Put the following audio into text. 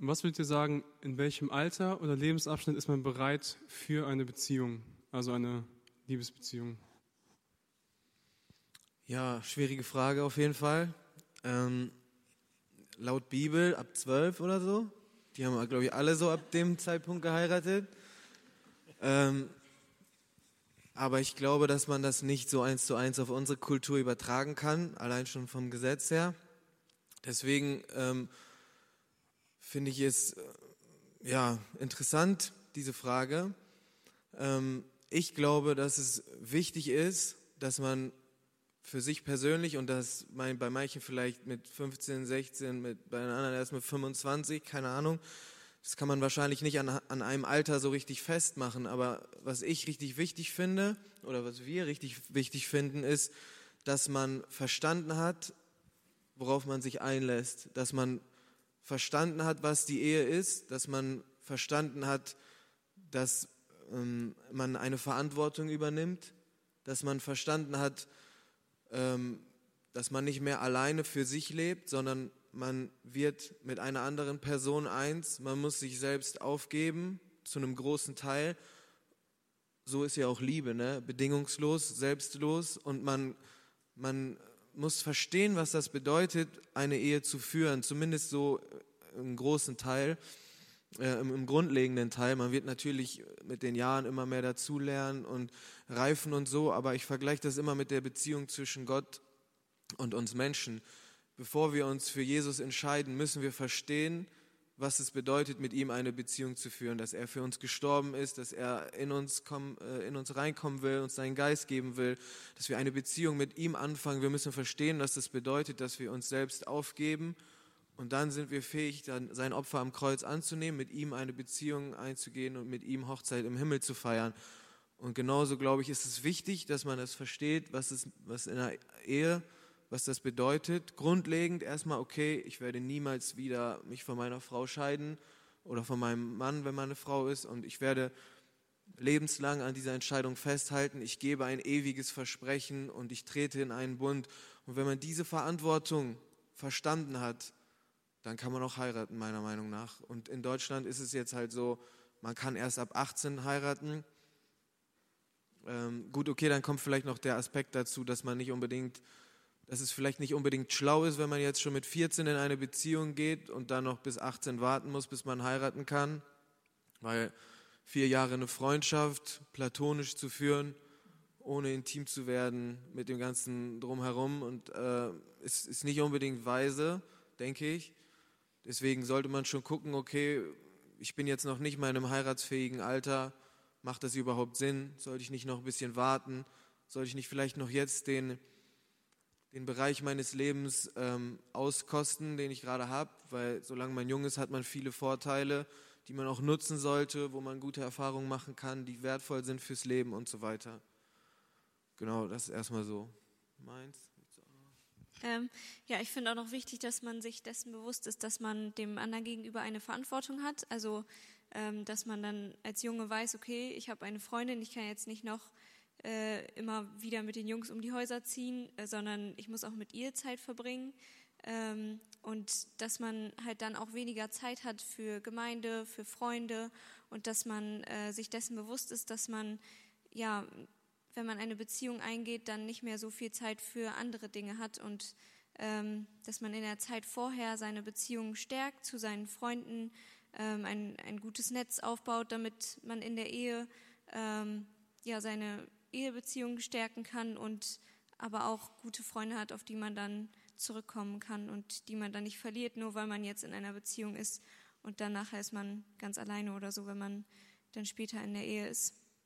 Was würdet ihr sagen, in welchem Alter oder Lebensabschnitt ist man bereit für eine Beziehung, also eine Liebesbeziehung? Ja, schwierige Frage auf jeden Fall. Ähm, laut Bibel ab zwölf oder so. Die haben, glaube ich, alle so ab dem Zeitpunkt geheiratet. Ähm, aber ich glaube, dass man das nicht so eins zu eins auf unsere Kultur übertragen kann, allein schon vom Gesetz her. Deswegen ähm, finde ich es äh, ja, interessant, diese Frage. Ähm, ich glaube, dass es wichtig ist, dass man für sich persönlich und das bei manchen vielleicht mit 15, 16, mit, bei den anderen erst mit 25, keine Ahnung. Das kann man wahrscheinlich nicht an, an einem Alter so richtig festmachen, aber was ich richtig wichtig finde oder was wir richtig wichtig finden, ist, dass man verstanden hat, worauf man sich einlässt, dass man verstanden hat, was die Ehe ist, dass man verstanden hat, dass ähm, man eine Verantwortung übernimmt, dass man verstanden hat, ähm, dass man nicht mehr alleine für sich lebt, sondern man wird mit einer anderen Person eins, man muss sich selbst aufgeben zu einem großen Teil. So ist ja auch Liebe, ne? bedingungslos, selbstlos und man, man muss verstehen, was das bedeutet, eine Ehe zu führen, zumindest so im großen Teil, äh, im, im, grundlegenden Teil. Man wird natürlich mit den Jahren immer mehr dazulernen und reifen und so, aber ich vergleiche das immer mit der Beziehung zwischen Gott und uns Menschen. Bevor wir uns für Jesus entscheiden, müssen wir verstehen, was es bedeutet, mit ihm eine Beziehung zu führen, dass er für uns gestorben ist, dass er in uns, komm, äh, in uns reinkommen will, uns seinen Geist geben will, dass wir eine Beziehung mit ihm anfangen. Wir müssen verstehen, was das bedeutet, dass wir uns selbst aufgeben und dann sind wir fähig, dann sein Opfer am Kreuz anzunehmen, mit ihm eine Beziehung einzugehen und mit ihm Hochzeit im Himmel zu feiern. Und genauso, glaube ich, ist es wichtig, dass man das versteht, was, ist, was in der Ehe was das bedeutet. Grundlegend erstmal, okay, ich werde niemals wieder mich von meiner Frau scheiden oder von meinem Mann, wenn meine Frau ist, und ich werde lebenslang an dieser Entscheidung festhalten. Ich gebe ein ewiges Versprechen und ich trete in einen Bund. Und wenn man diese Verantwortung verstanden hat, dann kann man auch heiraten, meiner Meinung nach. Und in Deutschland ist es jetzt halt so, man kann erst ab 18 heiraten. Ähm, gut, okay, dann kommt vielleicht noch der Aspekt dazu, dass man nicht unbedingt dass es vielleicht nicht unbedingt schlau ist, wenn man jetzt schon mit 14 in eine Beziehung geht und dann noch bis 18 warten muss, bis man heiraten kann, weil vier Jahre eine Freundschaft platonisch zu führen, ohne intim zu werden mit dem ganzen drumherum und äh, ist, ist nicht unbedingt weise, denke ich. Deswegen sollte man schon gucken, okay, ich bin jetzt noch nicht mal in einem heiratsfähigen Alter, macht das überhaupt Sinn? Sollte ich nicht noch ein bisschen warten? Sollte ich nicht vielleicht noch jetzt den den Bereich meines Lebens ähm, auskosten, den ich gerade habe, weil solange man jung ist, hat man viele Vorteile, die man auch nutzen sollte, wo man gute Erfahrungen machen kann, die wertvoll sind fürs Leben und so weiter. Genau, das ist erstmal so meins. Ähm, ja, ich finde auch noch wichtig, dass man sich dessen bewusst ist, dass man dem anderen gegenüber eine Verantwortung hat. Also, ähm, dass man dann als Junge weiß, okay, ich habe eine Freundin, ich kann jetzt nicht noch äh, immer wieder mit den Jungs um die Häuser ziehen, äh, sondern ich muss auch mit ihr Zeit verbringen. Ähm, und dass man halt dann auch weniger Zeit hat für Gemeinde, für Freunde und dass man äh, sich dessen bewusst ist, dass man, ja, wenn man eine Beziehung eingeht, dann nicht mehr so viel Zeit für andere Dinge hat und ähm, dass man in der Zeit vorher seine Beziehung stärkt zu seinen Freunden, ähm, ein, ein gutes Netz aufbaut, damit man in der Ehe ähm, ja, seine Ehebeziehungen stärken kann und aber auch gute Freunde hat, auf die man dann zurückkommen kann und die man dann nicht verliert, nur weil man jetzt in einer Beziehung ist und dann nachher ist man ganz alleine oder so, wenn man dann später in der Ehe ist.